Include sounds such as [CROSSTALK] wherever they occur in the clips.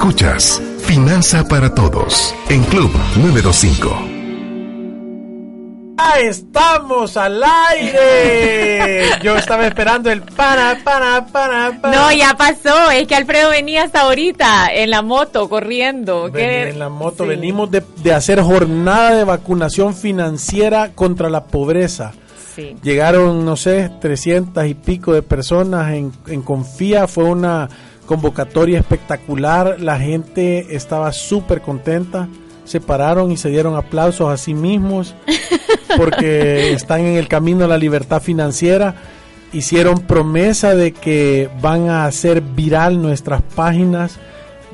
Escuchas Finanza para Todos en Club 925. ¡Ah, estamos al aire! Yo estaba esperando el para, para, para, para. No, ya pasó. Es que Alfredo venía hasta ahorita en la moto, corriendo. en la moto. Venimos de, hacer jornada de vacunación financiera contra la pobreza. Sí. Llegaron, no sé, 300 y pico de personas en, en Confía. Fue una convocatoria espectacular, la gente estaba súper contenta, se pararon y se dieron aplausos a sí mismos [LAUGHS] porque están en el camino a la libertad financiera, hicieron promesa de que van a hacer viral nuestras páginas,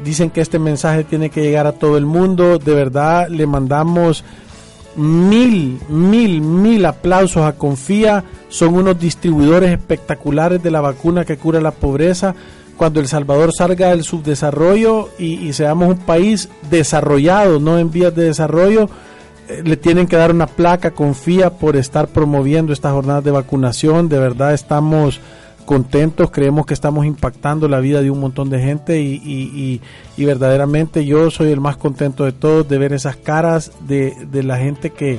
dicen que este mensaje tiene que llegar a todo el mundo, de verdad le mandamos mil, mil, mil aplausos a Confía, son unos distribuidores espectaculares de la vacuna que cura la pobreza, cuando El Salvador salga del subdesarrollo y, seamos un país desarrollado, no en vías de desarrollo, eh, le tienen que dar una placa, confía por estar promoviendo estas jornadas de vacunación, de verdad estamos contentos, creemos que estamos impactando la vida de un montón de gente y, verdaderamente yo soy el más contento de todos de ver esas caras de, de la gente que,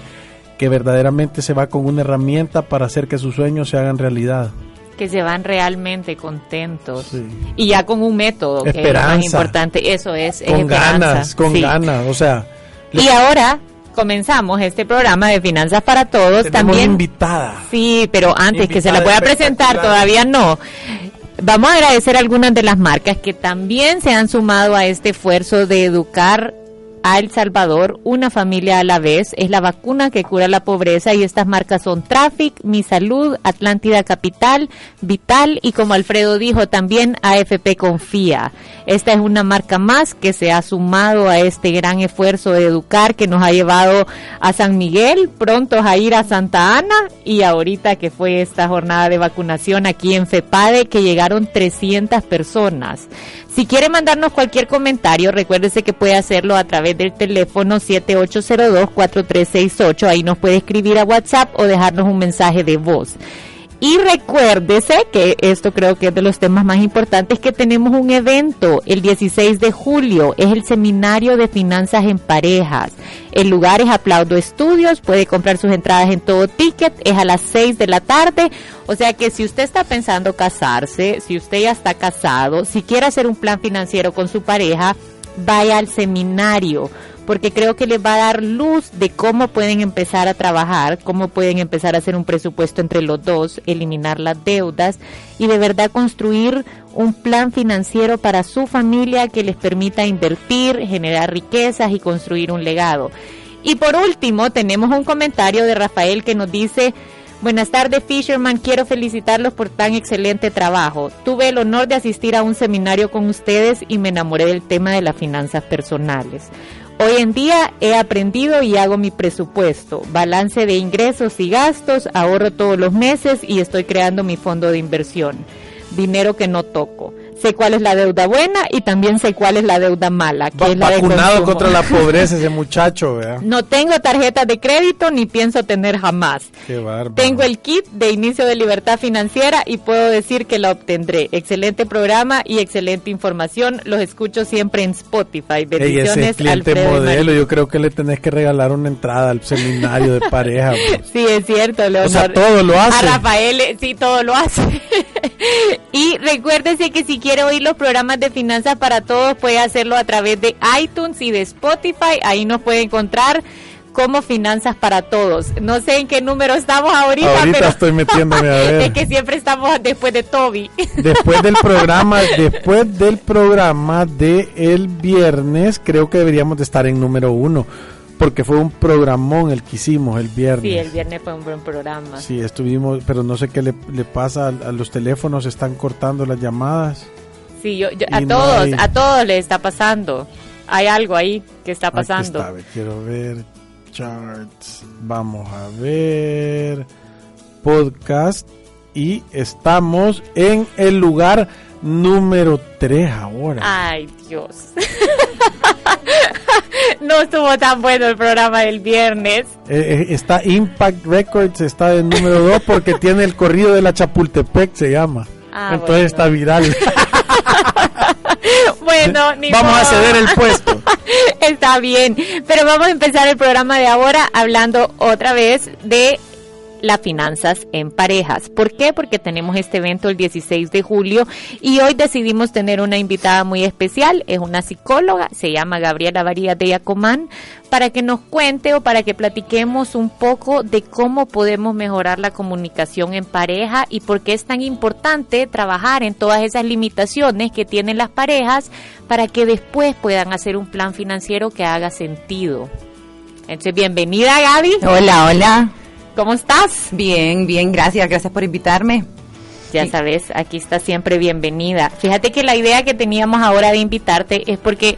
que verdaderamente se va con una herramienta para hacer que sus sueños se hagan realidad. Que se van realmente contentos y ya con un método que es más importante eso es con ganas con ganas o sea y ahora comenzamos este programa de Finanzas para Todos. También invitada. Sí, pero antes que se la pueda presentar, todavía no. Vamos a agradecer a algunas de las marcas que también se han sumado a este esfuerzo de educar a El Salvador, una familia a la vez, es la vacuna que cura la pobreza y estas marcas son Traffic, Mi Salud, Atlántida Capital, Vital y como Alfredo dijo también AFP Confía. Esta es una marca más que se ha sumado a este gran esfuerzo de educar que nos ha llevado a San Miguel, prontos a ir a Santa Ana y ahorita que fue esta jornada de vacunación aquí en FEPADE que llegaron 300 personas. Si quiere mandarnos cualquier comentario, recuérdese que puede hacerlo a través del teléfono 7802-4368. Ahí nos puede escribir a WhatsApp o dejarnos un mensaje de voz. Y recuérdese que esto creo que es de los temas más importantes que tenemos un evento el 16 de julio, es el seminario de finanzas en parejas. El lugar es Aplaudo Estudios, puede comprar sus entradas en todo ticket, es a las 6 de la tarde, o sea que si usted está pensando casarse, si usted ya está casado, si quiere hacer un plan financiero con su pareja, vaya al seminario porque creo que les va a dar luz de cómo pueden empezar a trabajar, cómo pueden empezar a hacer un presupuesto entre los dos, eliminar las deudas y de verdad construir un plan financiero para su familia que les permita invertir, generar riquezas y construir un legado. Y por último, tenemos un comentario de Rafael que nos dice, Buenas tardes, Fisherman. Quiero felicitarlos por tan excelente trabajo. Tuve el honor de asistir a un seminario con ustedes y me enamoré del tema de las finanzas personales. Hoy en día he aprendido y hago mi presupuesto, balance de ingresos y gastos, ahorro todos los meses y estoy creando mi fondo de inversión. Dinero que no toco sé cuál es la deuda buena y también sé cuál es la deuda mala. Que es la vacunado contra la [LAUGHS] pobreza ese muchacho, ¿verdad? No tengo tarjeta de crédito ni pienso tener jamás. Qué bárbaro. Tengo el kit de inicio de libertad financiera y puedo decir que la obtendré. Excelente programa y excelente información. Los escucho siempre en Spotify. Bendiciones, ese cliente modelo. Yo creo que le tenés que regalar una entrada al seminario de pareja. [LAUGHS] sí, es cierto. O sea, todo lo hace. A Rafael, sí, todo lo hace. [LAUGHS] y recuérdese que si quiere oír los programas de Finanzas para Todos, puede hacerlo a través de iTunes y de Spotify. Ahí nos puede encontrar como Finanzas para Todos. No sé en qué número estamos ahorita, ahorita estoy metiéndome a [LAUGHS] ver. Es que siempre estamos después de Toby. Después del [LAUGHS] programa, después del programa de el viernes, creo que deberíamos de estar en número uno porque fue un programón el que hicimos el viernes. Sí, el viernes fue un buen programa. Sí, estuvimos, pero no sé qué le, pasa a, los teléfonos, están cortando las llamadas. Sí, yo, a todos, a todos le está pasando. Hay algo ahí que está pasando. quiero ver charts. Vamos a ver podcast y estamos en el lugar número 3 ahora. Ay, Dios. [LAUGHS] no estuvo tan bueno el programa del viernes. Eh, eh, está Impact Records, está en número 2 porque tiene el corrido de la Chapultepec, se llama. Ah, Entonces está viral. [LAUGHS] [LAUGHS] bueno, ni vamos a ceder el puesto. [LAUGHS] está bien, pero vamos a empezar el programa de ahora hablando otra vez de las finanzas en parejas. ¿Por qué? Porque tenemos este evento el 16 de julio y hoy decidimos tener una invitada muy especial. Es una psicóloga, se llama Gabriela Varía de Yacomán, para que nos cuente o para que platiquemos un poco de cómo podemos mejorar la comunicación en pareja y por qué es tan importante trabajar en todas esas limitaciones que tienen las parejas para que después puedan hacer un plan financiero que haga sentido. Entonces, bienvenida Gaby. Hola, hola. ¿Cómo estás? Bien, bien, gracias, gracias por invitarme. Ya sabes, aquí está siempre bienvenida. Fíjate que la idea que teníamos ahora de invitarte es porque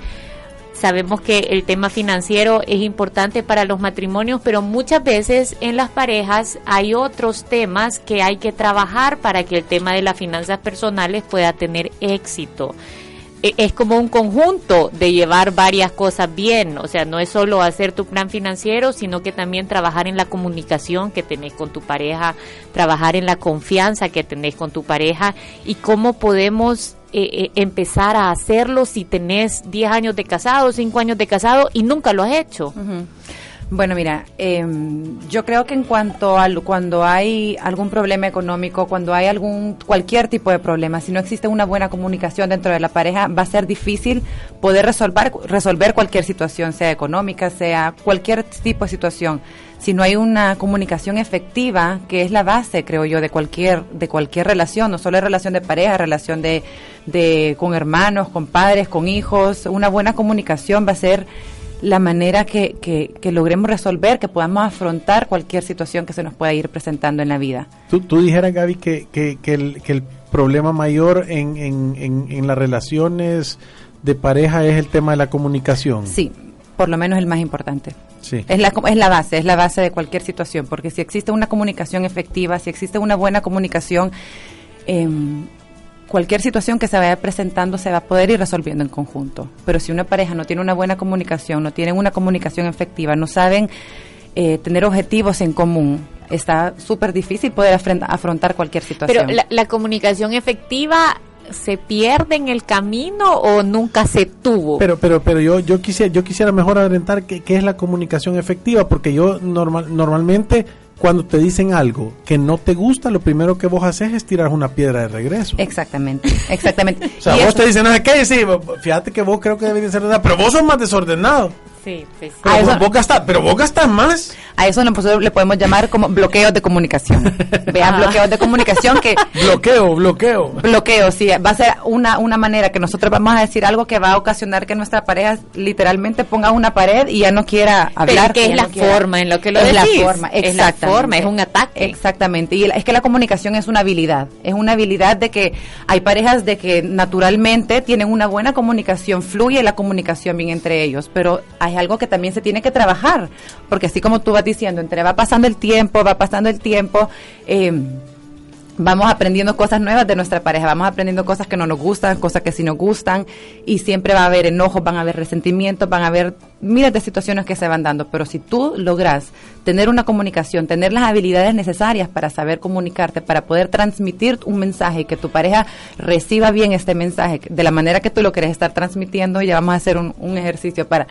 sabemos que el tema financiero es importante para los matrimonios, pero muchas veces en las parejas hay otros temas que hay que trabajar para que el tema de las finanzas personales pueda tener éxito. E, es como un conjunto de llevar varias cosas bien, o sea, no es solo hacer tu plan financiero, sino que también trabajar en la comunicación que tenés con tu pareja, trabajar en la confianza que tenés con tu pareja y cómo podemos eh, eh, empezar a hacerlo si tenés 10 años de casado, 5 años de casado y nunca lo has hecho. Bueno, mira, em, yo creo que en cuanto a cuando hay algún problema económico, cuando hay algún cualquier tipo de problema, si no existe una buena comunicación dentro de la pareja, va a ser difícil poder resolver resolver cualquier situación, sea económica, sea cualquier tipo de situación. Si no hay una comunicación efectiva, que es la base, creo yo, de cualquier de cualquier relación, no solo es relación de pareja, relación de, de con hermanos, con padres, con hijos, una buena comunicación va a ser la manera que, que, logremos resolver, que podamos afrontar cualquier situación que se nos pueda ir presentando en la vida. Tú, tú dijeras, Gaby, que, que, que, el, que el problema mayor en, en, en, las relaciones de pareja es el tema de la comunicación. Sí, por lo menos el más importante. Sí. Es, la, es la base, es la base de cualquier situación, porque si existe una comunicación efectiva, si existe una buena comunicación, eh, cualquier situación que se vaya presentando se va a poder ir resolviendo en conjunto. Pero si una pareja no tiene una buena comunicación, no tienen una comunicación efectiva, no saben eh, tener objetivos en común, está súper difícil poder afrontar cualquier situación. Pero la, comunicación efectiva se pierde en el camino o nunca se tuvo. Pero pero pero yo yo quisiera yo quisiera mejor orientar qué, qué es la comunicación efectiva porque yo normal normalmente cuando te dicen algo que no te gusta, lo primero que vos haces es tirar una piedra de regreso. Exactamente, exactamente. [LAUGHS] o sea, vos te dicen, no sé qué, sí, fíjate que vos creo que debería ser verdad, pero vos sos más desordenado. Sí, pues, pero, vos, vos gastás, pero vos gastas más. A eso le podemos llamar como bloqueos de comunicación. [LAUGHS] Vean, bloqueos de comunicación que... [LAUGHS] bloqueo, bloqueo. Bloqueo, sí. Va a ser una, una manera que nosotros vamos a decir algo que va a ocasionar que nuestra pareja literalmente ponga una pared y ya no quiera hablar. que es la forma en lo que lo es la forma, Es la forma, es un ataque. Exactamente. Y es que la comunicación es una habilidad. Es una habilidad de que hay parejas de que naturalmente tienen una buena comunicación, fluye la comunicación bien entre ellos, pero hay algo que también se tiene que trabajar, porque así como tú vas diciendo, entre va pasando el tiempo, va pasando el tiempo, eh, vamos aprendiendo cosas nuevas de nuestra pareja, vamos aprendiendo cosas que no nos gustan, cosas que sí nos gustan, y siempre va a haber enojos, van a haber resentimientos, van a haber miles de situaciones que se van dando, pero si tú logras tener una comunicación, tener las habilidades necesarias para saber comunicarte, para poder transmitir un mensaje, que tu pareja reciba bien este mensaje de la manera que tú lo quieres estar transmitiendo, ya vamos a hacer un, ejercicio para,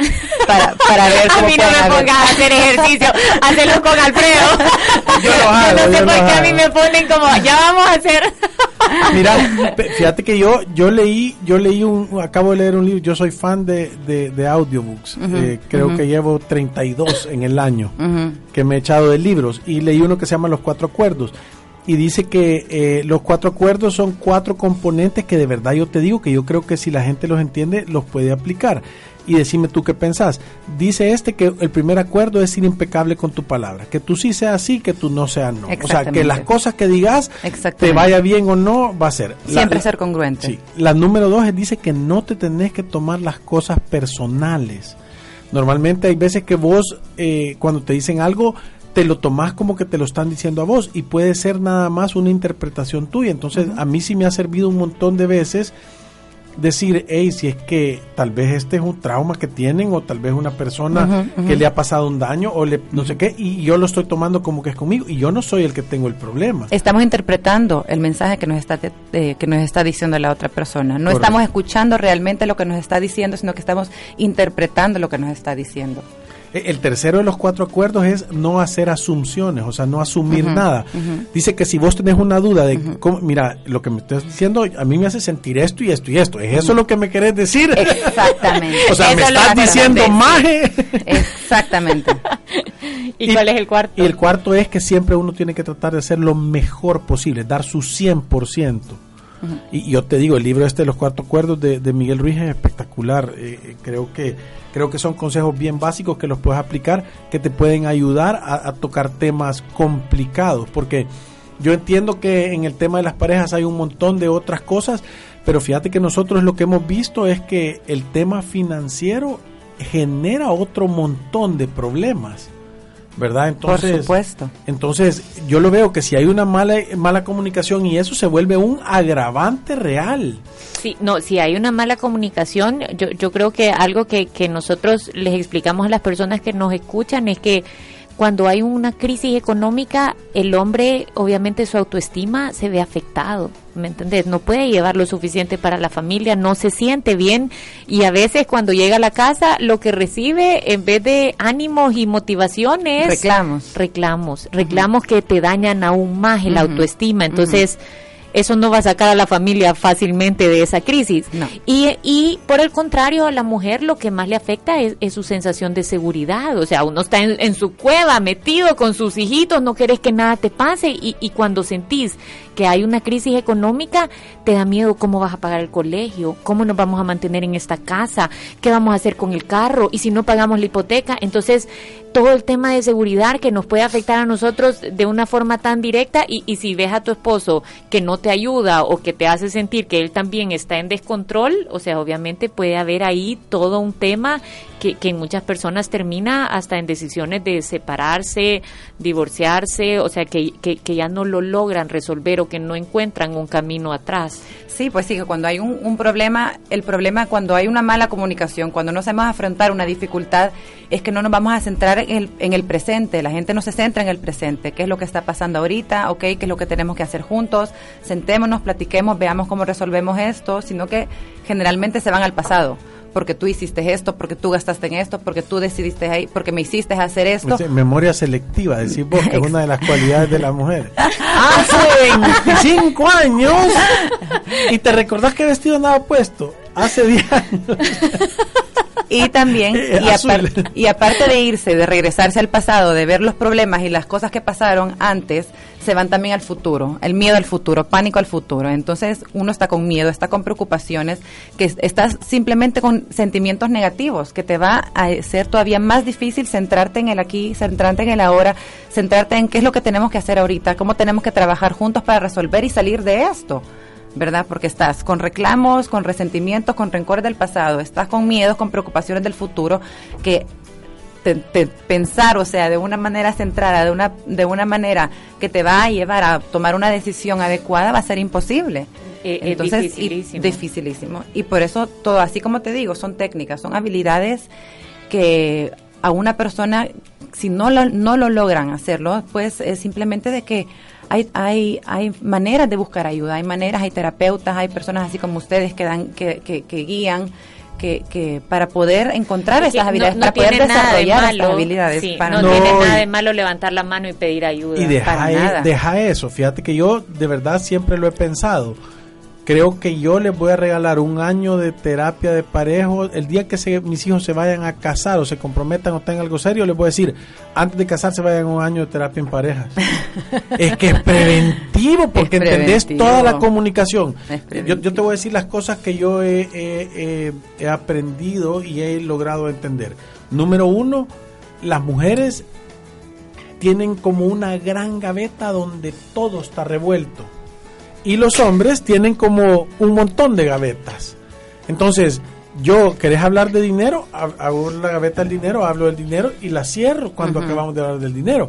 para, para ver [LAUGHS] cómo A mí no me pongas a hacer ejercicio, hazlo con Alfredo. [LAUGHS] Yo, no sé por qué a mí me ponen como, ya vamos a hacer. [LAUGHS] Mira, fíjate que yo yo leí yo leí un acabo de leer un libro, yo soy fan de, de, audiobooks, eh, creo que llevo 32 en el año que me he echado de libros y leí uno que se llama Los Cuatro Acuerdos y dice que eh, los cuatro acuerdos son cuatro componentes que de verdad yo te digo que yo creo que si la gente los entiende los puede aplicar y decime tú qué pensás. Dice este que el primer acuerdo es ser impecable con tu palabra, que tú sí seas sí, que tú no seas no. O sea, que las cosas que digas te vaya bien o no, va a ser. Siempre ser congruente. Sí. La número dos dice que no te tenés que tomar las cosas personales. Normalmente hay veces que vos, eh, cuando te dicen algo, te lo tomás como que te lo están diciendo a vos y puede ser nada más una interpretación tuya. Entonces, a mí sí me ha servido un montón de veces decir, hey, si es que tal vez este es un trauma que tienen o tal vez una persona que le ha pasado un daño o le, no sé qué, y yo lo estoy tomando como que es conmigo y yo no soy el que tengo el problema. Estamos interpretando el mensaje que nos está, que nos está diciendo la otra persona. No estamos escuchando realmente lo que nos está diciendo, sino que estamos interpretando lo que nos está diciendo. Eh, el tercero de los cuatro acuerdos es no hacer asunciones, o sea, no asumir nada. Dice que si vos tenés una duda de cómo, mira, lo que me estás diciendo a mí me hace sentir esto y esto y esto. ¿Es eso lo que me querés decir? Exactamente. [LAUGHS] o sea, me estás diciendo maje. [LAUGHS] Exactamente. [LAUGHS] ¿Y, cuál es el cuarto? Y el cuarto es que siempre uno tiene que tratar de hacer lo mejor posible, dar su 100%. Y yo te digo, el libro este de los cuatro acuerdos de, Miguel Ruiz es espectacular. Eh, eh, creo que creo que son consejos bien básicos que los puedes aplicar, que te pueden ayudar a, tocar temas complicados. Porque yo entiendo que en el tema de las parejas hay un montón de otras cosas, pero fíjate que nosotros lo que hemos visto es que el tema financiero genera otro montón de problemas. ¿Verdad? Entonces, Por supuesto. Entonces, yo lo veo que si hay una mala, mala comunicación y eso se vuelve un agravante real. Sí, no, si hay una mala comunicación, yo, yo creo que algo que, que nosotros les explicamos a las personas que nos escuchan es que cuando hay una crisis económica, el hombre, obviamente su autoestima se ve afectado, ¿me entendés? No puede llevar lo suficiente para la familia, no se siente bien y a veces cuando llega a la casa lo que recibe en vez de ánimos y motivaciones... Reclamos. Reclamos, reclamos que te dañan aún más el autoestima. Entonces eso no va a sacar a la familia fácilmente de esa crisis. Y, y por el contrario, a la mujer lo que más le afecta es, su sensación de seguridad. O sea, uno está en, su cueva, metido con sus hijitos, no querés que nada te pase y, y cuando sentís que hay una crisis económica, te da miedo cómo vas a pagar el colegio, cómo nos vamos a mantener en esta casa, qué vamos a hacer con el carro y si no pagamos la hipoteca. Entonces, todo el tema de seguridad que nos puede afectar a nosotros de una forma tan directa y, y si ves a tu esposo que no te ayuda o que te hace sentir que él también está en descontrol, o sea, obviamente puede haber ahí todo un tema que, en muchas personas termina hasta en decisiones de separarse, divorciarse, o sea, que, que, ya no lo logran resolver o que no encuentran un camino atrás. Sí, pues sí, que cuando hay un, un, problema, el problema cuando hay una mala comunicación, cuando no sabemos afrontar una dificultad, es que no nos vamos a centrar en el, en el presente, la gente no se centra en el presente, qué es lo que está pasando ahorita, ok, qué es lo que tenemos que hacer juntos, sentémonos, platiquemos, veamos cómo resolvemos esto, sino que generalmente se van al pasado porque tú hiciste esto, porque tú gastaste en esto, porque tú decidiste ahí, porque me hiciste hacer esto. Memoria selectiva, decís vos, que es una de las cualidades de la mujer. [LAUGHS] Hace 25 años y te recordás qué vestido andaba puesto hace 10 años. Y también, y, aparte de irse, de regresarse al pasado, de ver los problemas y las cosas que pasaron antes, se van también al futuro, el miedo al futuro, pánico al futuro. Entonces uno está con miedo, está con preocupaciones, que estás simplemente con sentimientos negativos, que te va a ser todavía más difícil centrarte en el aquí, centrarte en el ahora, centrarte en qué es lo que tenemos que hacer ahorita, cómo tenemos que trabajar juntos para resolver y salir de esto. ¿verdad? Porque estás con reclamos, con resentimientos, con rencores del pasado, estás con miedos, con preocupaciones del futuro, que pensar, o sea, de una manera centrada, de una, de una manera que te va a llevar a tomar una decisión adecuada, va a ser imposible. Eh, Entonces, dificilísimo. Y, dificilísimo. Y por eso todo, así como te digo, son técnicas, son habilidades que a una persona, si no lo, no lo logran hacerlo, pues es simplemente de que hay, hay, hay maneras de buscar ayuda, hay maneras, hay terapeutas, hay personas así como ustedes que dan, que, que, que guían, que, que, para poder encontrar esas habilidades, para poder desarrollar esas habilidades. no, tiene nada de malo levantar la mano y pedir ayuda. Y deja, e, deja eso, fíjate que yo de verdad siempre lo he pensado creo que yo les voy a regalar un año de terapia de parejo. El día que mis hijos se vayan a casar o se comprometan o tengan algo serio, les voy a decir, antes de casarse vayan un año de terapia en pareja. [LAUGHS] es que es preventivo porque entendés toda la comunicación. Yo, te voy a decir las cosas que yo he, he aprendido y he logrado entender. Número uno, las mujeres tienen como una gran gaveta donde todo está revuelto y los hombres tienen como un montón de gavetas. Entonces, yo, ¿querés hablar de dinero? Hago la gaveta del dinero, hablo del dinero y la cierro cuando acabamos de hablar del dinero.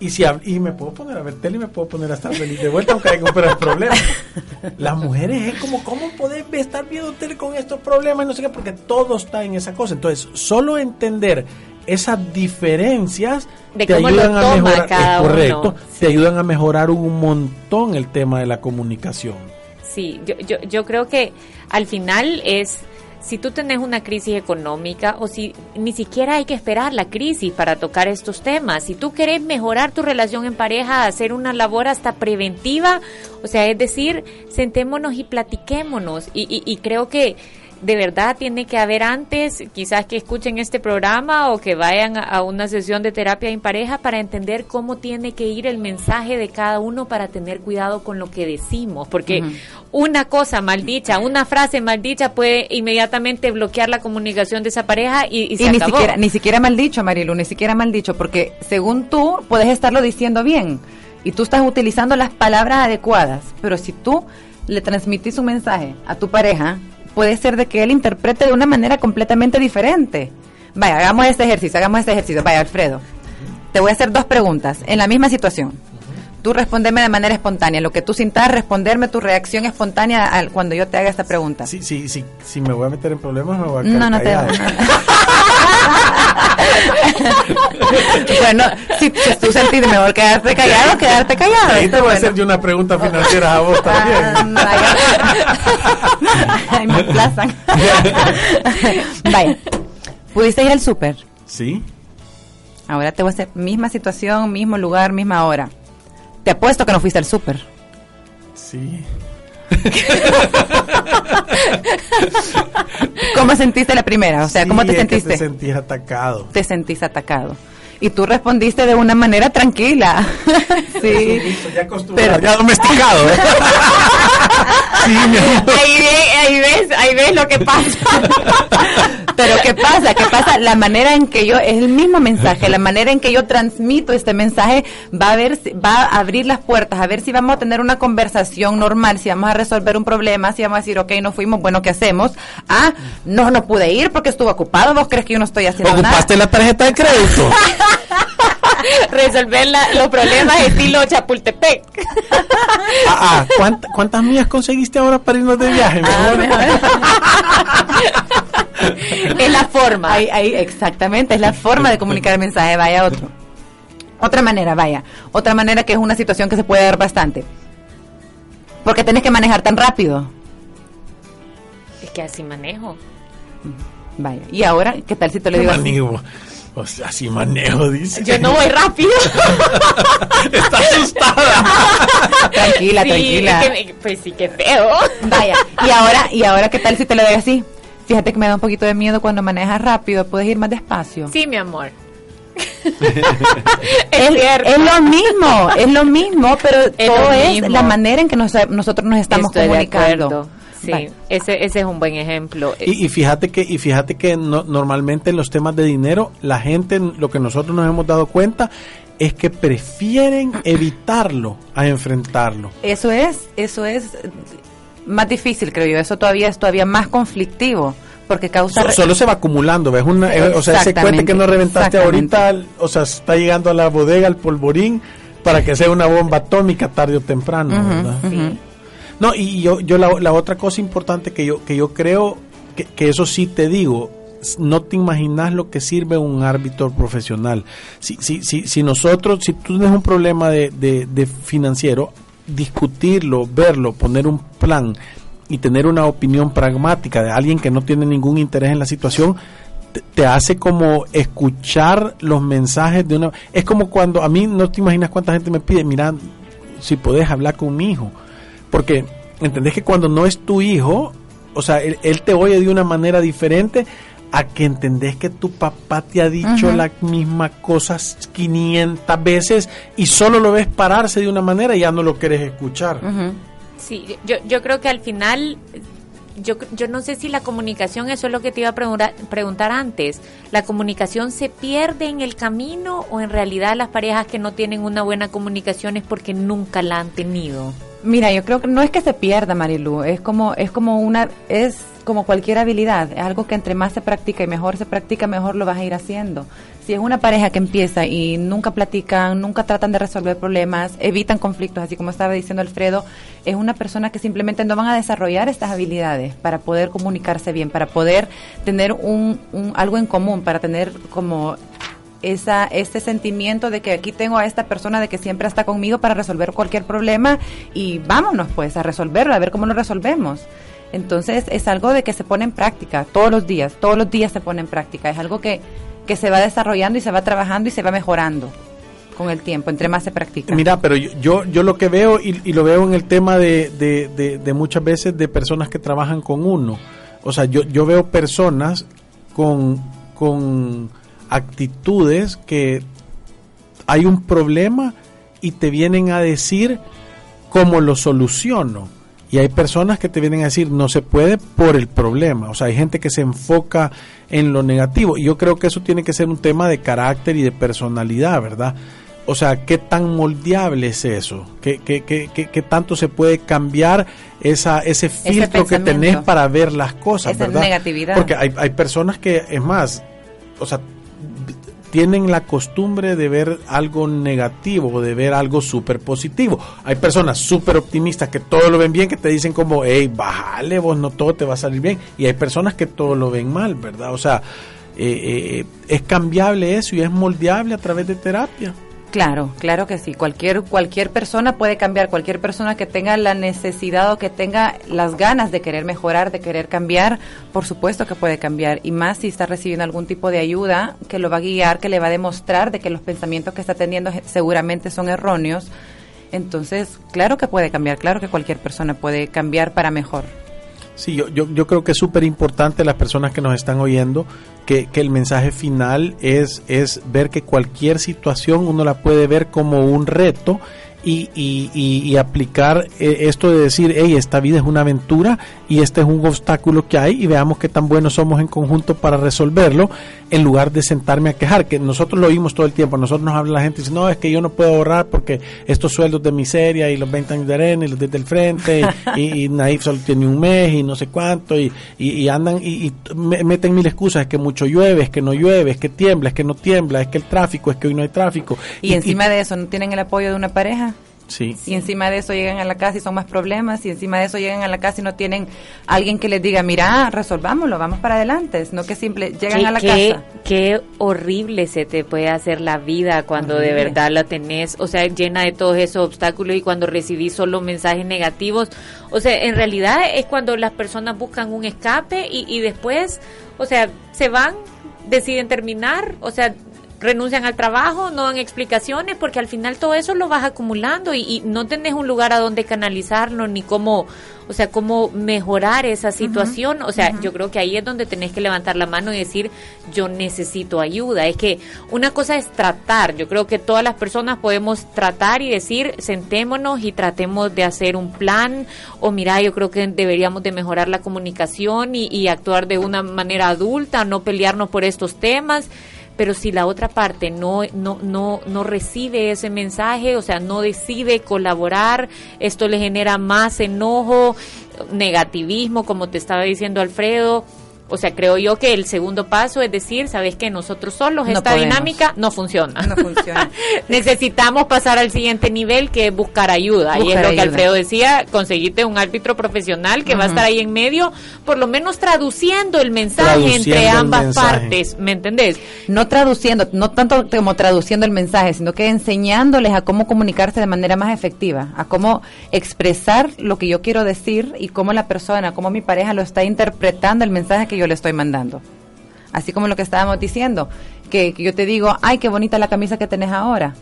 Y, si, y me puedo poner a ver tele y me puedo poner a estar feliz de vuelta aunque haya un problema. Las mujeres es como, ¿cómo podés estar viendo tele con estos problemas? No sé qué, porque todo está en esa cosa. Entonces, solo entender esas diferencias te ayudan a mejorar, correcto, te ayudan a mejorar un montón el tema de la comunicación. Sí, yo, yo, yo creo que al final es si tú tenés una crisis económica o si ni siquiera hay que esperar la crisis para tocar estos temas, si tú querés mejorar tu relación en pareja, hacer una labor hasta preventiva, o sea, es decir, sentémonos y platiquémonos y, y, y creo que de verdad tiene que haber antes, quizás que escuchen este programa o que vayan a una sesión de terapia en pareja para entender cómo tiene que ir el mensaje de cada uno para tener cuidado con lo que decimos, porque una cosa maldicha, una frase maldicha puede inmediatamente bloquear la comunicación de esa pareja y, se ni siquiera ni siquiera maldicho, Marilu, ni siquiera maldicho, porque según tú puedes estarlo diciendo bien y tú estás utilizando las palabras adecuadas, pero si tú le transmitís un mensaje a tu pareja puede ser de que él interprete de una manera completamente diferente. Vaya, hagamos este ejercicio, hagamos este ejercicio. Vaya, Alfredo, te voy a hacer dos preguntas en la misma situación. Tú respondeme de manera espontánea, lo que tú sintas, responderme tu reacción espontánea al, cuando yo te haga esta pregunta. Sí, sí, sí, si me voy a meter en problemas, me voy a No, no te [LAUGHS] bueno, si, tú sentís mejor quedarte callado, quedarte callado. Ahí te voy a hacer yo una pregunta financiera a vos también. Ahí [LAUGHS] me plazan. Vaya, ¿pudiste ir al súper? Sí. Ahora te voy a hacer misma situación, mismo lugar, misma hora. Te apuesto que no fuiste al súper. Sí. [LAUGHS] ¿Cómo sentiste la primera? O sea, ¿cómo te sentiste? te sentís atacado. Te sentís atacado. Y tú respondiste de una manera tranquila. [LAUGHS] sí. Ya Pero, ya domesticado. ¿eh? [LAUGHS] sí, ahí, ves, ahí ves lo que pasa. [LAUGHS] Pero ¿qué pasa? ¿Qué pasa? La manera en que yo, es el mismo mensaje, la manera en que yo transmito este mensaje va a ver, va a abrir las puertas, a ver si vamos a tener una conversación normal, si vamos a resolver un problema, si vamos a decir, ok, no fuimos, bueno, ¿qué hacemos? Ah, no, no pude ir porque estuve ocupado, ¿vos crees que yo no estoy haciendo nada? ¿Ocupaste la tarjeta de crédito? [LAUGHS] [LAUGHS] resolver los problemas estilo Chapultepec. Ah, ah, ¿cuántas mías conseguiste ahora para irnos de viaje? [LAUGHS] es la forma. exactamente, es la forma de comunicar el mensaje. Vaya otro. Otra manera, vaya. Otra manera que es una situación que se puede dar bastante. Porque tenés que manejar tan rápido. Es que así manejo. Vaya. ¿Y ahora qué tal si te lo digo así? O sea, así manejo, dice. Yo no voy rápido. [LAUGHS] Está asustada. tranquila, tranquila. pues sí, qué feo. Vaya, y ahora, y ahora qué tal si te lo doy así? Fíjate que me da un poquito de miedo cuando manejas rápido, puedes ir más despacio. Sí, mi amor. [LAUGHS] es, es, lo mismo, es lo mismo, pero todo es la manera en que nosotros nos estamos comunicando. Sí, ese, ese es un buen ejemplo. Y, fíjate que, y fíjate que normalmente en los temas de dinero, la gente, lo que nosotros nos hemos dado cuenta, es que prefieren evitarlo a enfrentarlo. Eso es, eso es más difícil, creo yo. Eso todavía es todavía más conflictivo porque causa solo se va acumulando ves una eh, o sea ese cuente que no reventaste ahorita o sea está llegando a la bodega el polvorín para que sea una bomba atómica tarde o temprano ¿verdad? Sí. No, y yo, yo la, otra cosa importante que yo, que yo creo, que, que eso sí te digo, no te imaginas lo que sirve un árbitro profesional. Si, si, si, si nosotros, si tú tienes un problema de, de, financiero, discutirlo, verlo, poner un plan y tener una opinión pragmática de alguien que no tiene ningún interés en la situación, te, te, hace como escuchar los mensajes de una... Es como cuando a mí no te imaginas cuánta gente me pide, mira, si podés hablar con mi hijo porque entendés que cuando no es tu hijo, o sea, él, te oye de una manera diferente a que entendés que tu papá te ha dicho la misma cosa 500 veces y solo lo ves pararse de una manera y ya no lo quieres escuchar. Sí, yo, yo creo que al final yo, yo no sé si la comunicación, eso es lo que te iba a preguntar, antes, ¿la comunicación se pierde en el camino o en realidad las parejas que no tienen una buena comunicación es porque nunca la han tenido? Mira, yo creo que no es que se pierda, Marilu, es como es como una es como cualquier habilidad, es algo que entre más se practica y mejor se practica, mejor lo vas a ir haciendo. Si es una pareja que empieza y nunca platican, nunca tratan de resolver problemas, evitan conflictos, así como estaba diciendo Alfredo, es una persona que simplemente no van a desarrollar estas habilidades para poder comunicarse bien, para poder tener un, un algo en común, para tener como esa, ese sentimiento de que aquí tengo a esta persona de que siempre está conmigo para resolver cualquier problema y vámonos pues a resolverlo, a ver cómo lo resolvemos. Entonces es algo de que se pone en práctica todos los días, todos los días se pone en práctica, es algo que, que se va desarrollando y se va trabajando y se va mejorando con el tiempo, entre más se practica. Mira, pero yo, yo, lo que veo y, lo veo en el tema de, de, de, muchas veces de personas que trabajan con uno, o sea, yo, yo veo personas con, con actitudes que hay un problema y te vienen a decir cómo lo soluciono. Y hay personas que te vienen a decir no se puede por el problema. O sea, hay gente que se enfoca en lo negativo. Y yo creo que eso tiene que ser un tema de carácter y de personalidad, ¿verdad? O sea, ¿qué tan moldeable es eso? ¿Qué, qué, qué, qué tanto se puede cambiar esa, ese filtro que tenés para ver las cosas, esa ¿verdad? negatividad. Porque hay, hay personas que, es más, o sea, tienen la costumbre de ver algo negativo, de ver algo súper positivo. Hay personas súper optimistas que todo lo ven bien, que te dicen como, hey, bájale, vos no todo te va a salir bien. Y hay personas que todo lo ven mal, ¿verdad? O sea, eh, es cambiable eso y es moldeable a través de terapia. Claro, claro que sí. Cualquier cualquier persona puede cambiar. Cualquier persona que tenga la necesidad o que tenga las ganas de querer mejorar, de querer cambiar, por supuesto que puede cambiar. Y más si está recibiendo algún tipo de ayuda que lo va a guiar, que le va a demostrar de que los pensamientos que está teniendo seguramente son erróneos. Entonces, claro que puede cambiar. Claro que cualquier persona puede cambiar para mejor. Sí, yo, yo, yo creo que es súper importante las personas que nos están oyendo que, que, el mensaje final es, es ver que cualquier situación uno la puede ver como un reto y, y, y, aplicar eh, esto de decir, hey, esta vida es una aventura y este es un obstáculo que hay y veamos qué tan buenos somos en conjunto para resolverlo, en lugar de sentarme a quejar, que nosotros lo oímos todo el tiempo, nosotros nos habla la gente y dice, no, es que yo no puedo ahorrar porque estos sueldos de miseria y los 20 años de arena y los desde el frente [LAUGHS] y, y, Naif solo tiene un mes y no sé cuánto y, y andan y, meten mil excusas, es que mucho llueve, es que no llueve, es que tiembla, es que no tiembla, es que el tráfico, es que hoy no hay tráfico. Y, encima de eso, ¿no tienen el apoyo de una pareja? Sí. Y encima de eso llegan a la casa y son más problemas, y encima de eso llegan a la casa y no tienen alguien que les diga, mira, resolvámoslo, vamos para adelante, no que simple llegan a la casa. Qué horrible se te puede hacer la vida cuando de verdad la tenés, o sea, llena de todos esos obstáculos y cuando recibís solo mensajes negativos. O sea, en realidad es cuando las personas buscan un escape y, y después, o sea, se van deciden terminar, o sea, renuncian al trabajo, no dan explicaciones, porque al final todo eso lo vas acumulando y, no tenés un lugar a donde canalizarlo ni cómo, o sea, cómo mejorar esa situación. O sea, yo creo que ahí es donde tenés que levantar la mano y decir, yo necesito ayuda. Es que una cosa es tratar. Yo creo que todas las personas podemos tratar y decir, sentémonos y tratemos de hacer un plan. O mira, yo creo que deberíamos de mejorar la comunicación y, y actuar de una manera adulta, no pelearnos por estos temas pero si la otra parte no, no, no, no recibe ese mensaje, o sea, no decide colaborar, esto le genera más enojo, negativismo, como te estaba diciendo Alfredo, o sea, creo yo que el segundo paso es decir, sabes que nosotros solos esta dinámica no funciona. No funciona. [LAUGHS] Necesitamos pasar al siguiente nivel que es buscar ayuda. y es lo que Alfredo decía, conseguirte un árbitro profesional que va a estar ahí en medio, por lo menos traduciendo el mensaje entre ambas partes, ¿me entendés? No traduciendo, no tanto como traduciendo el mensaje, sino que enseñándoles a cómo comunicarse de manera más efectiva, a cómo expresar lo que yo quiero decir y cómo la persona, cómo mi pareja lo está interpretando el mensaje que yo le estoy mandando. Así como lo que estábamos diciendo, que, yo te digo, ay, qué bonita la camisa que tenés ahora.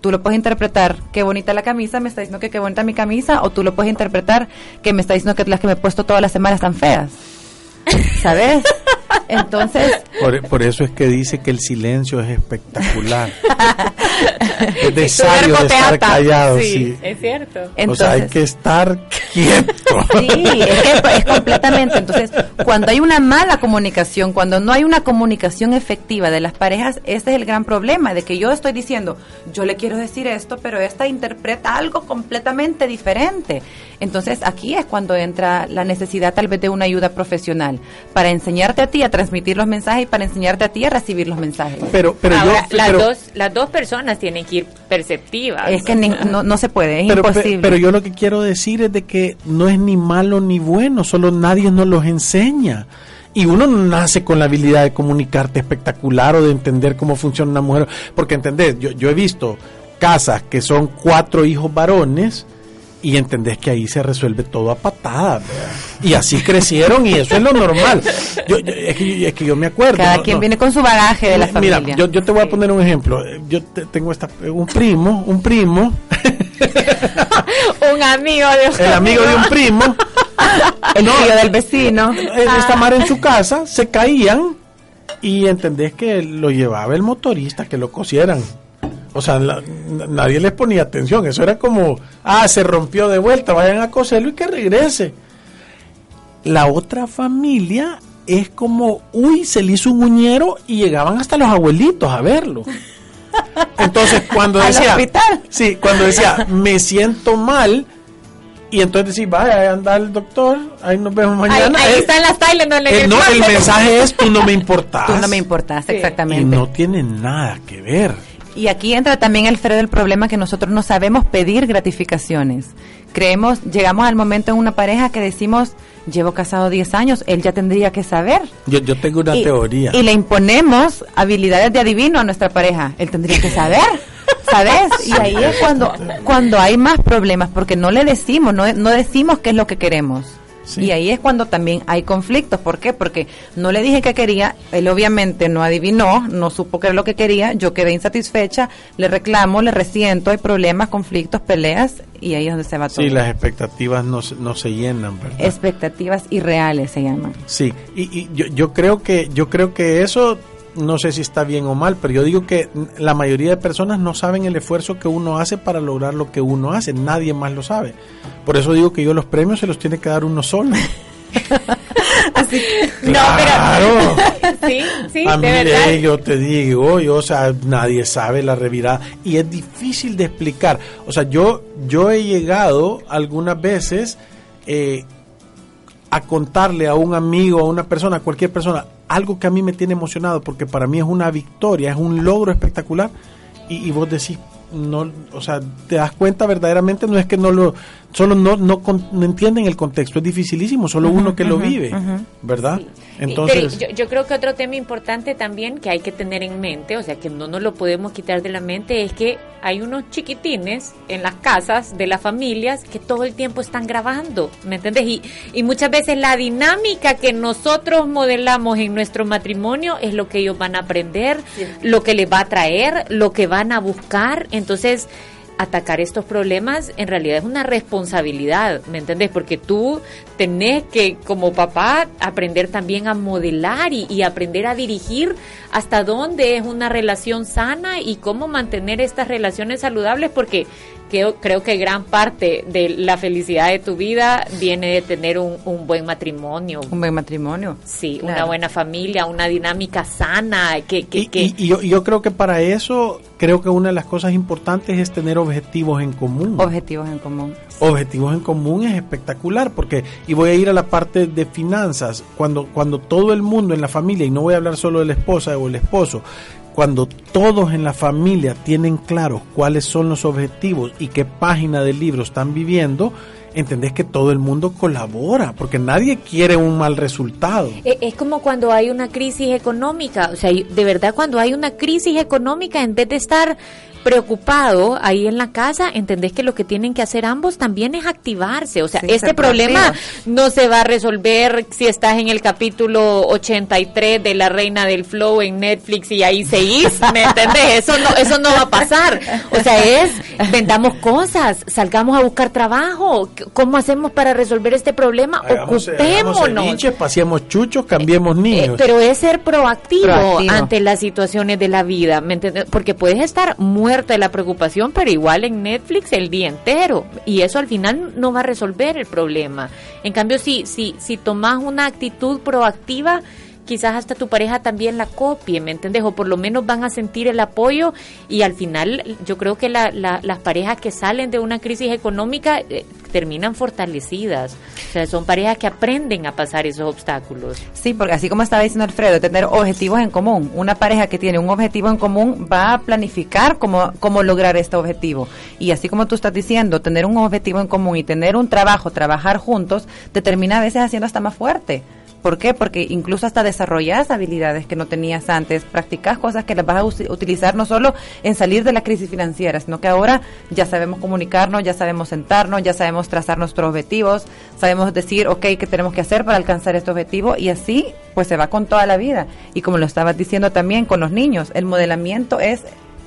Tú lo puedes interpretar, qué bonita la camisa, me está diciendo que qué bonita mi camisa, o tú lo puedes interpretar que me está diciendo que las que me he puesto todas las semanas están feas. ¿Sabes? [LAUGHS] Entonces. Por, eso es que dice que el silencio es espectacular. [LAUGHS] es necesario de estar callado. Sí, es cierto. o sea, hay que estar quieto. [LAUGHS] Sí, es, que es completamente. Entonces, cuando hay una mala comunicación, cuando no hay una comunicación efectiva de las parejas, ese es el gran problema, de que yo estoy diciendo, yo le quiero decir esto, pero esta interpreta algo completamente diferente. Entonces, aquí es cuando entra la necesidad tal vez de una ayuda profesional para enseñarte a ti a transmitir los mensajes y para enseñarte a ti a recibir los mensajes. Pero, pero las, dos, las dos personas tienen que ir perceptivas. Es que no, no, se puede, es imposible. Pero, yo lo que quiero decir es de que no es ni malo ni bueno, solo nadie nos los enseña. Y uno no nace con la habilidad de comunicarte espectacular o de entender cómo funciona una mujer. Porque, ¿entendés? Yo, yo he visto casas que son cuatro hijos varones y entendés que ahí se resuelve todo a patadas. Y así crecieron y eso es lo normal. Yo, es, que, yo me acuerdo. Cada quien viene con su bagaje de la familia. Mira, yo, yo te voy a poner un ejemplo. Yo tengo esta, un primo, un primo. [LAUGHS] un amigo de El amigo de un primo. [LAUGHS] El novio del vecino. Esta mar en su casa, se caían y entendés que lo llevaba el motorista, que lo cosieran. O sea, nadie les ponía atención. Eso era como, ah, se rompió de vuelta, vayan a coserlo y que regrese. La otra familia es como, uy, se le hizo un uñero y llegaban hasta los abuelitos a verlo. Entonces, cuando [LAUGHS] decía, sí, cuando decía, me siento mal, y entonces decís, vaya, ahí anda el doctor, ahí nos vemos mañana. Ahí, está en las tiles, no le no, el mensaje es, tú no me [LAUGHS] importas. Tú no me importas, exactamente. Y no tiene nada que ver. Y aquí entra también, Alfredo, el problema que nosotros no sabemos pedir gratificaciones. creemos, llegamos al momento en una pareja que decimos, llevo casado 10 años, él ya tendría que saber. Yo, yo tengo una teoría. Y le imponemos habilidades de adivino a nuestra pareja, él tendría que saber. ¿Sabes? Y ahí es cuando, cuando hay más problemas, porque no le decimos, no, no decimos qué es lo que queremos. Y ahí es cuando también hay conflictos. ¿Por qué? Porque no le dije que quería, él obviamente no adivinó, no supo qué era lo que quería, yo quedé insatisfecha, le reclamo, le resiento, hay problemas, conflictos, peleas, y ahí es donde se va todo. Sí, las expectativas no, no se llenan, ¿verdad? Expectativas irreales se llaman. Sí, y, y yo, yo creo que yo creo que eso no sé si está bien o mal, pero yo digo que la mayoría de personas no saben el esfuerzo que uno hace para lograr lo que uno hace, nadie más lo sabe. Por eso digo que yo los premios se los tiene que dar uno solo. [LAUGHS] Así, claro. No, pero [LAUGHS] sí, sí, a mí de yo te digo, yo, o sea, nadie sabe la revirada y es difícil de explicar. O sea, yo yo he llegado algunas veces eh, a contarle a un amigo, a una persona, a cualquier persona, algo que a mí me tiene emocionado porque para mí es una victoria, es un logro espectacular y, y vos decís, no, o sea, te das cuenta verdaderamente, no es que no lo, solo no, no, no entienden el contexto, es dificilísimo, solo uno que lo vive, ¿verdad? Entonces, yo, creo que otro tema importante también que hay que tener en mente, o sea, que no nos lo podemos quitar de la mente, es que hay unos chiquitines en las casas de las familias que todo el tiempo están grabando, ¿me entiendes? Y, y muchas veces la dinámica que nosotros modelamos en nuestro matrimonio es lo que ellos van a aprender, lo que les va a traer, lo que van a buscar, entonces atacar estos problemas en realidad es una responsabilidad, ¿me entendés? Porque tú tenés que, como papá, aprender también a modelar y, y, aprender a dirigir hasta dónde es una relación sana y cómo mantener estas relaciones saludables, porque creo, que gran parte de la felicidad de tu vida viene de tener un, buen matrimonio. Un buen matrimonio. Sí, una buena familia, una dinámica sana. Que, que, y, yo, yo, creo que para eso, creo que una de las cosas importantes es tener objetivos en común. Objetivos en común. Objetivos en común es espectacular, porque, y voy a ir a la parte de finanzas, cuando, cuando todo el mundo en la familia, y no voy a hablar solo de la esposa o el esposo, cuando todos en la familia tienen claros cuáles son los objetivos y qué página del libro están viviendo, entendés que todo el mundo colabora, porque nadie quiere un mal resultado. E, es como cuando hay una crisis económica, o sea, de verdad cuando hay una crisis económica, en vez de estar preocupado ahí en la casa, entendés que lo que tienen que hacer ambos también es activarse. O sea, este problema no se va a resolver si estás en el capítulo 83 de La Reina del Flow en Netflix y ahí seguís, [LAUGHS] ¿me entendés? Eso no, eso no va a pasar. O sea, es, vendamos cosas, salgamos a buscar trabajo. ¿Cómo hacemos para resolver este problema? Ocupémonos. pasemos chuchos, cambiemos eh, niños. pero es ser proactivo, ante las situaciones de la vida, ¿me entendés? Porque puedes estar muy de la preocupación, pero igual en Netflix el día entero. Y eso al final no va a resolver el problema. En cambio, si, si, si tomas una actitud proactiva, quizás hasta tu pareja también la copie, ¿me entiendes? O por lo menos van a sentir el apoyo y al final yo creo que la, las parejas que salen de una crisis económica eh, terminan fortalecidas. O sea, son parejas que aprenden a pasar esos obstáculos. Sí, porque así como estaba diciendo Alfredo, tener objetivos en común. Una pareja que tiene un objetivo en común va a planificar cómo, cómo lograr este objetivo. Y así como tú estás diciendo, tener un objetivo en común y tener un trabajo, trabajar juntos, te termina a veces haciendo hasta más fuerte. ¿Por qué? Porque incluso hasta desarrollas habilidades que no tenías antes, practicas cosas que las vas a utilizar no solo en salir de la crisis financiera, sino que ahora ya sabemos comunicarnos, ya sabemos sentarnos, ya sabemos trazar nuestros objetivos, sabemos decir, ok, ¿qué tenemos que hacer para alcanzar este objetivo? Y así, pues se va con toda la vida. Y como lo estabas diciendo también con los niños, el modelamiento es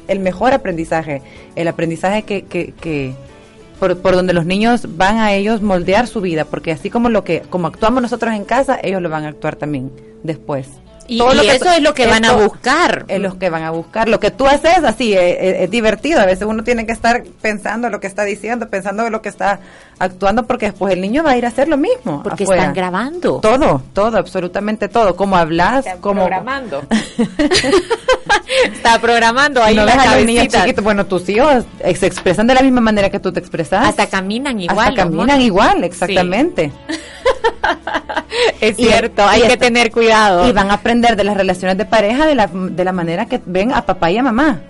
el mejor aprendizaje, el aprendizaje que, que, que por, donde los niños van a ellos moldear su vida, porque así como lo que como actuamos nosotros en casa, ellos lo van a actuar también después. Y, eso es lo que van a buscar. Es lo que van a buscar. Lo que tú haces así es, divertido. A veces uno tiene que estar pensando lo que está diciendo, pensando en lo que está actuando, porque después el niño va a ir a hacer lo mismo. Porque están grabando. Todo, todo, absolutamente todo. Como hablas, como. Programando. [LAUGHS] está programando ahí no la niños chiquitos. Bueno, tus hijos se expresan de la misma manera que tú te expresas. Hasta caminan igual. Hasta caminan igual, exactamente. [LAUGHS] es cierto, hay que tener cuidado. Y van a aprender de las relaciones de pareja de la, de la manera que ven a papá y a mamá.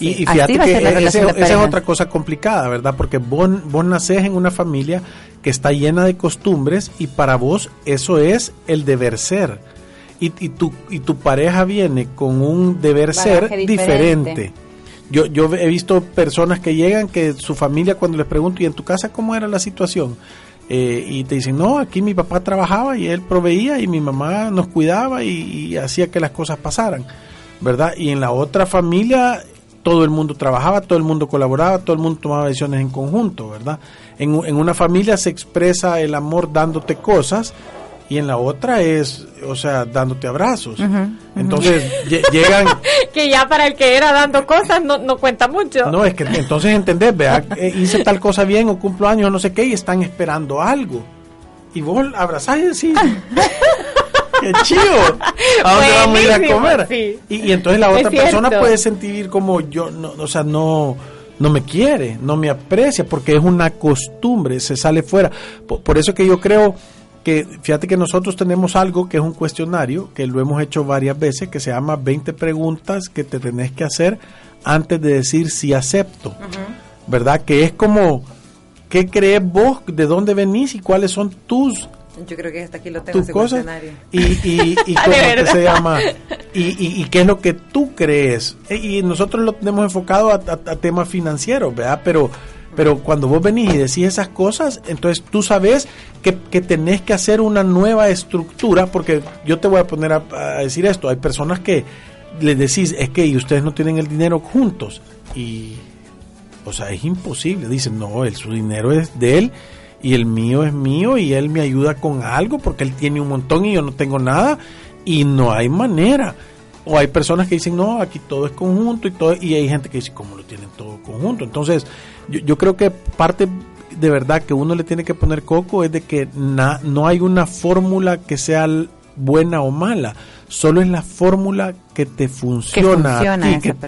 Y, fíjate que esa es otra cosa complicada, ¿verdad? Porque vos, vos nacés en una familia que está llena de costumbres y para vos eso es el deber ser. Y, y, tu, y tu pareja viene con un deber ser diferente. Yo, yo he visto personas que llegan que su familia cuando les pregunto, ¿y en tu casa cómo era la situación? Eh, y te dicen, no, aquí mi papá trabajaba y él proveía y mi mamá nos cuidaba y, hacía que las cosas pasaran, ¿verdad? Y en la otra familia todo el mundo trabajaba, todo el mundo colaboraba, todo el mundo tomaba decisiones en conjunto, ¿verdad? En, en una familia se expresa el amor dándote cosas y en la otra es, o sea, dándote abrazos. Entonces llegan... [LAUGHS] que ya para el que era dando cosas no, no cuenta mucho. No, es que entonces entendés, vea, eh, hice tal cosa bien o cumplo años o no sé qué y están esperando algo. Y vos abrazás y decís... [LAUGHS] ¡Qué chido! ¿A dónde vamos a ir a comer? Y, entonces la otra persona puede sentir como yo, no, o sea, no no me quiere, no me aprecia, porque es una costumbre, se sale fuera. por eso que yo creo fíjate que nosotros tenemos algo que es un cuestionario, que lo hemos hecho varias veces, que se llama 20 preguntas que te tenés que hacer antes de decir si acepto, ¿verdad? Que es como, ¿qué crees vos? ¿De dónde venís y cuáles son tus yo creo que hasta aquí lo tengo ese cosas y, y, y [LAUGHS] cómo se llama. Y, y, qué es lo que tú crees. E, y nosotros lo tenemos enfocado a, a temas financieros verdad pero pero cuando vos venís y decís esas cosas, entonces tú sabes que, tenés que hacer una nueva estructura, porque yo te voy a poner a, decir esto, hay personas que le decís, es que ustedes no tienen el dinero juntos, y, o sea, es imposible, dicen, no, el, su dinero es de él, y el mío es mío, y él me ayuda con algo, porque él tiene un montón y yo no tengo nada, y no hay manera. O hay personas que dicen, no, aquí todo es conjunto y todo, y hay gente que dice, ¿cómo lo tienen todo conjunto? Entonces, yo, yo creo que parte de verdad que uno le tiene que poner coco es de que no hay una fórmula que sea buena o mala, solo es la fórmula que te funciona,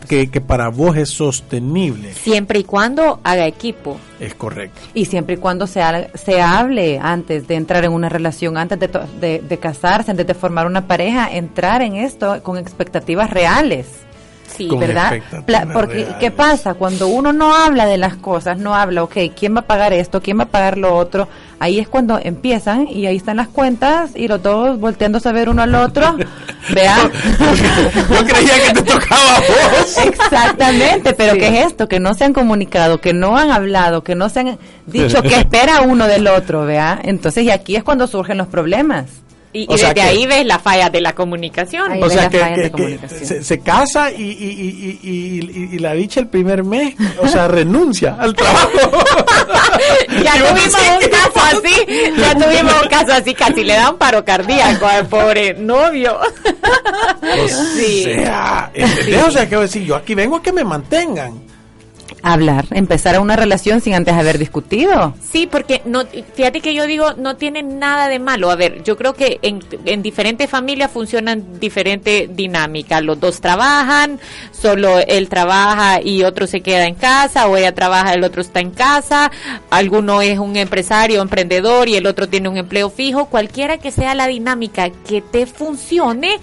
que, que, para vos es sostenible. Siempre y cuando haga equipo. Es correcto. Y siempre y cuando se, se hable antes de entrar en una relación, antes de, de, de casarse, antes de formar una pareja, entrar en esto con expectativas reales Sí, ¿verdad? porque, ¿qué pasa? Cuando uno no habla de las cosas, no habla, ok, ¿quién va a pagar esto? ¿Quién va a pagar lo otro? Ahí es cuando empiezan y ahí están las cuentas y los dos volteándose a ver uno al otro. [LAUGHS] Vean. Yo creía que te tocaba a vos. Exactamente, pero ¿qué es esto? Que no se han comunicado, que no han hablado, que no se han dicho [LAUGHS] que espera uno del otro, ¿vea? Entonces, y aquí es cuando surgen los problemas. Y, desde ahí ves la falla de la comunicación. o sea, que, se, casa y, y, la dicha el primer mes, o sea, [LAUGHS] renuncia al trabajo. [LAUGHS] ya tuvimos un caso así, ya [LAUGHS] tuvimos un caso así, casi le da un paro cardíaco al pobre novio. O sí. sea, o sea, que decir, yo aquí vengo a que me mantengan hablar, empezar a una relación sin antes haber discutido. Sí, porque no, fíjate que yo digo, no tiene nada de malo. A ver, yo creo que en, en diferentes familias funcionan diferentes dinámicas. Los dos trabajan, solo él trabaja y otro se queda en casa, o ella trabaja, el otro está en casa, alguno es un empresario, emprendedor y el otro tiene un empleo fijo. Cualquiera que sea la dinámica que te funcione,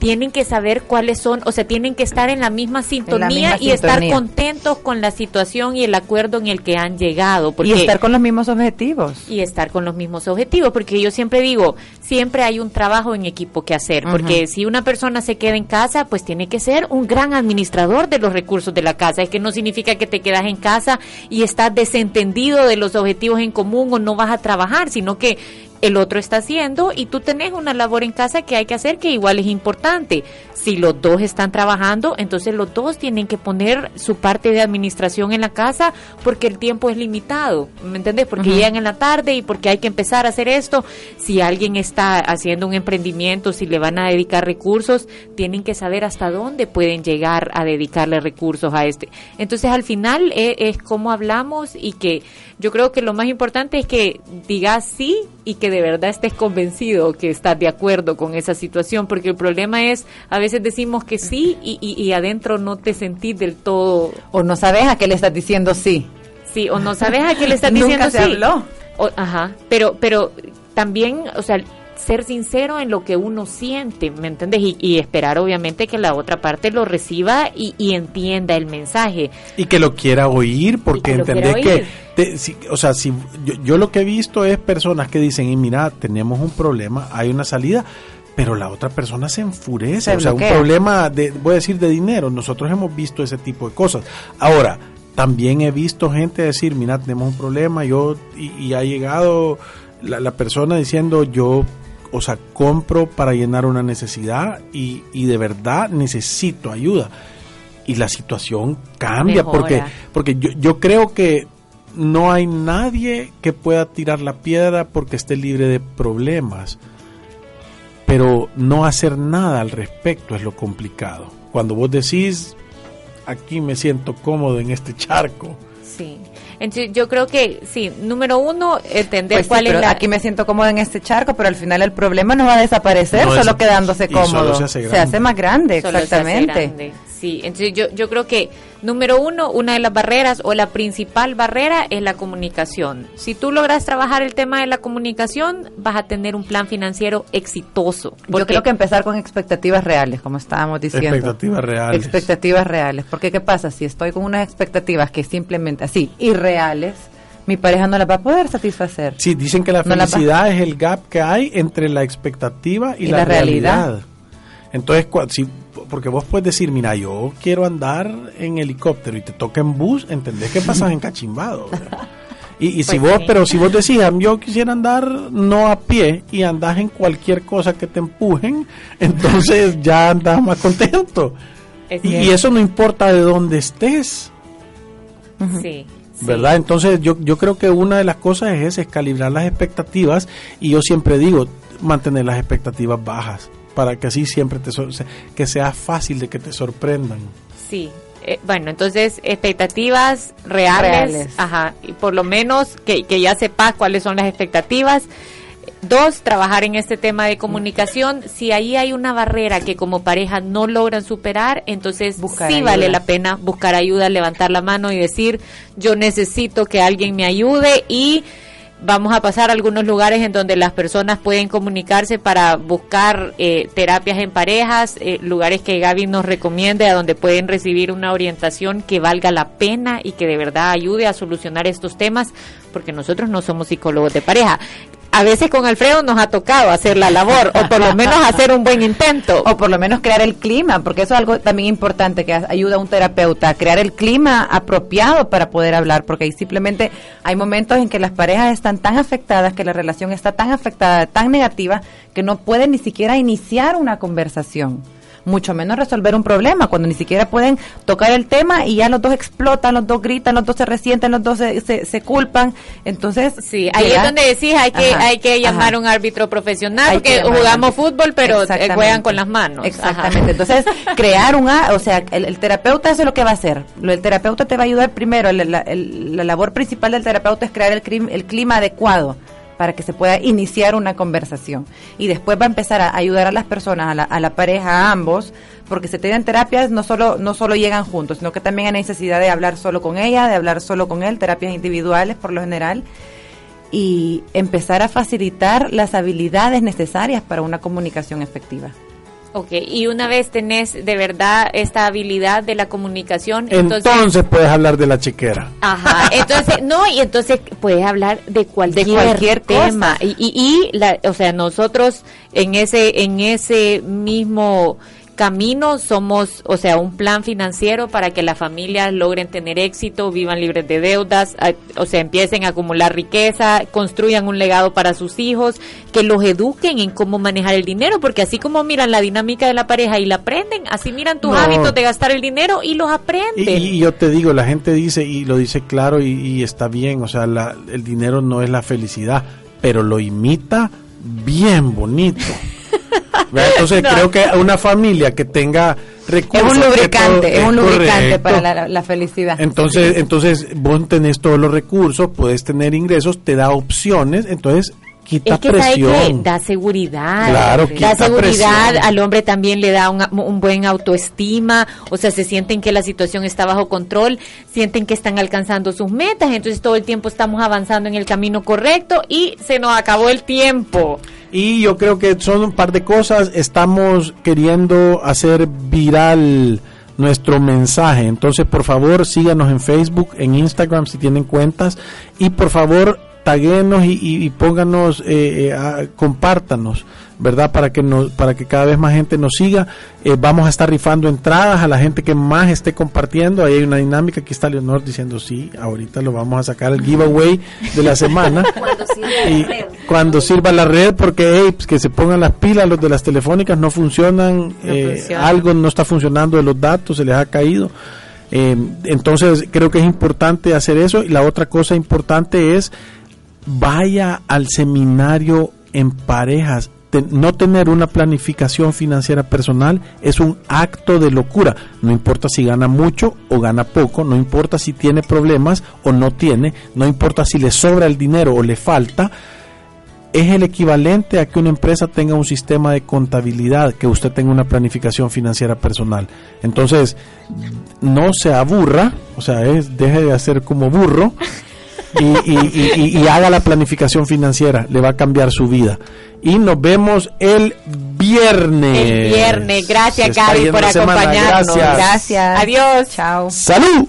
tienen que saber cuáles son, o sea, tienen que estar en la misma sintonía y estar contentos con la situación y el acuerdo en el que han llegado. y estar con los mismos objetivos. Y estar con los mismos objetivos, porque yo siempre digo, siempre hay un trabajo en equipo que hacer, porque si una persona se queda en casa, pues tiene que ser un gran administrador de los recursos de la casa. Es que no significa que te quedas en casa y estás desentendido de los objetivos en común o no vas a trabajar, sino que el otro está haciendo y tú tenés una labor en casa que hay que hacer que igual es importante. Si los dos están trabajando, entonces los dos tienen que poner su parte de administración en la casa porque el tiempo es limitado, ¿me entendés? Porque llegan en la tarde y porque hay que empezar a hacer esto. Si alguien está haciendo un emprendimiento, si le van a dedicar recursos, tienen que saber hasta dónde pueden llegar a dedicarle recursos a este. Entonces al final es, es como hablamos y que yo creo que lo más importante es que digas sí y que de verdad estés convencido que estás de acuerdo con esa situación, porque el problema es, a veces decimos que sí y, y, adentro no te sentís del todo. O no sabes a qué le estás diciendo sí. Sí, o no sabes a qué le [LAUGHS] estás diciendo Nunca se sí. Habló. ajá, pero, pero también, o sea, ser sincero en lo que uno siente, ¿me entiendes? Y, esperar obviamente que la otra parte lo reciba y, entienda el mensaje. Y que lo quiera oír, porque entendés que, o sea, si yo, lo que he visto es personas que dicen, y mira, tenemos un problema, hay una salida, pero la otra persona se enfurece, o sea, un problema de, voy a decir, de dinero, nosotros hemos visto ese tipo de cosas. Ahora, también he visto gente decir, mira, tenemos un problema, yo, y, ha llegado la, la persona diciendo, yo o sea, compro para llenar una necesidad y, y de verdad necesito ayuda. Y la situación cambia porque, porque yo, yo creo que no hay nadie que pueda tirar la piedra porque esté libre de problemas. Pero no hacer nada al respecto es lo complicado. Cuando vos decís, aquí me siento cómodo en este charco. Sí. Entonces, yo creo que sí, número uno, entender pues cuál es la... Aquí me siento cómodo en este charco, pero al final el problema no va a desaparecer solo quedándose cómodo. Se hace, más grande, exactamente. Sí, entonces yo, yo creo que número uno, una de las barreras o la principal barrera es la comunicación. Si tú logras trabajar el tema de la comunicación, vas a tener un plan financiero exitoso. Yo creo que empezar con expectativas reales, como estábamos diciendo. Expectativas reales. Expectativas reales. Porque ¿qué pasa? Si estoy con unas expectativas que simplemente así, irreales, mi pareja no las va a poder satisfacer. Sí, dicen que la felicidad es el gap que hay entre la expectativa y, la, realidad. Entonces, si porque vos puedes decir, mira, yo quiero andar en helicóptero y te toca en bus, entendés que pasas en cachimbado. Y, si pues vos, pero si vos decís, yo quisiera andar no a pie y andás en cualquier cosa que te empujen, [LAUGHS] entonces ya andas más contento. y, eso no importa de dónde estés. Sí. ¿Verdad? Entonces yo, yo creo que una de las cosas es, es calibrar las expectativas y yo siempre digo, mantener las expectativas bajas para que así siempre te que sea fácil de que te sorprendan. Sí. Eh, bueno, entonces expectativas reales, ajá, y por lo menos que, que ya sepas cuáles son las expectativas. Dos, trabajar en este tema de comunicación. Si ahí hay una barrera que como pareja no logran superar, entonces sí vale la pena buscar ayuda, levantar la mano y decir, yo necesito que alguien me ayude y vamos a pasar a algunos lugares en donde las personas pueden comunicarse para buscar eh, terapias en parejas, eh, lugares que Gaby nos recomiende, a donde pueden recibir una orientación que valga la pena y que de verdad ayude a solucionar estos temas, porque nosotros no somos psicólogos de pareja a veces con Alfredo nos ha tocado hacer la labor, o por lo menos hacer un buen intento. O por lo menos crear el clima, porque eso es algo también importante que ayuda a un terapeuta, crear el clima apropiado para poder hablar, porque ahí simplemente hay momentos en que las parejas están tan afectadas, que la relación está tan afectada, tan negativa, que no pueden ni siquiera iniciar una conversación mucho menos resolver un problema, cuando ni siquiera pueden tocar el tema y ya los dos explotan, los dos gritan, los dos se resienten, los dos se, se, culpan. Entonces, sí, ahí es donde decís, hay que, hay que llamar a un árbitro profesional, porque jugamos fútbol, pero juegan con las manos. Exactamente. Entonces, [LAUGHS] crear un, o sea, el, terapeuta eso es lo que va a hacer. El terapeuta te va a ayudar primero, la, la labor principal del terapeuta es crear el, el clima adecuado para que se pueda iniciar una conversación. Y después va a empezar a ayudar a las personas, a la, pareja, a ambos, porque se tienen terapias no solo, no solo llegan juntos, sino que también hay necesidad de hablar solo con ella, de hablar solo con él, terapias individuales por lo general, y empezar a facilitar las habilidades necesarias para una comunicación efectiva. Ok, y una vez tenés de verdad esta habilidad de la comunicación, entonces, puedes hablar de la chiquera. Ajá, [LAUGHS] entonces, no, y entonces puedes hablar de cualquier, de cualquier tema. Y, y, y la, o sea, nosotros en ese, en ese mismo camino somos, o sea, un plan financiero para que las familias logren tener éxito, vivan libres de deudas, o sea, empiecen a acumular riqueza, construyan un legado para sus hijos, que los eduquen en cómo manejar el dinero, porque así como miran la dinámica de la pareja y la aprenden, así miran tus hábitos de gastar el dinero y los aprenden. Y, yo te digo, la gente dice, y lo dice claro y, está bien, o sea, el dinero no es la felicidad, pero lo imita bien bonito. Entonces [LAUGHS] creo que una familia que tenga recursos... Es un lubricante, es un lubricante para la, felicidad. Entonces, entonces vos tenés todos los recursos, puedes tener ingresos, te da opciones, entonces quita es que presión. da seguridad. Claro, da seguridad, al hombre también le da un, buen autoestima, o sea, se sienten que la situación está bajo control, sienten que están alcanzando sus metas, entonces todo el tiempo estamos avanzando en el camino correcto y se nos acabó el tiempo. Y yo creo que son un par de cosas, estamos queriendo hacer viral nuestro mensaje. Entonces, por favor, síganos en Facebook, en Instagram si tienen cuentas y por favor, taguenos y, y, pónganos, eh, eh compártanos ¿verdad? Para que, nos, para que cada vez más gente nos siga. Eh, vamos a estar rifando entradas a la gente que más esté compartiendo. Ahí hay una dinámica. Aquí está Leonor diciendo, sí, ahorita lo vamos a sacar el giveaway de la semana. [LAUGHS] cuando sirva y la red. Cuando sirva la red, porque pues, que se pongan las pilas, los de las telefónicas no funcionan, eh, algo no está funcionando de los datos, se les ha caído. Entonces creo que es importante hacer eso. Y la otra cosa importante es, vaya al seminario en parejas no tener una planificación financiera personal es un acto de locura. No importa si gana mucho o gana poco, no importa si tiene problemas o no tiene, no importa si le sobra el dinero o le falta. Es el equivalente a que una empresa tenga un sistema de contabilidad, que usted tenga una planificación financiera personal. Entonces, no se aburra, o sea, es, deje de hacer como burro [LAUGHS] y, y, haga la planificación financiera, le va a cambiar su vida. Y nos vemos el viernes. El viernes, gracias Gaby por acompañarnos. Gracias. gracias. Adiós. Chao. Salud.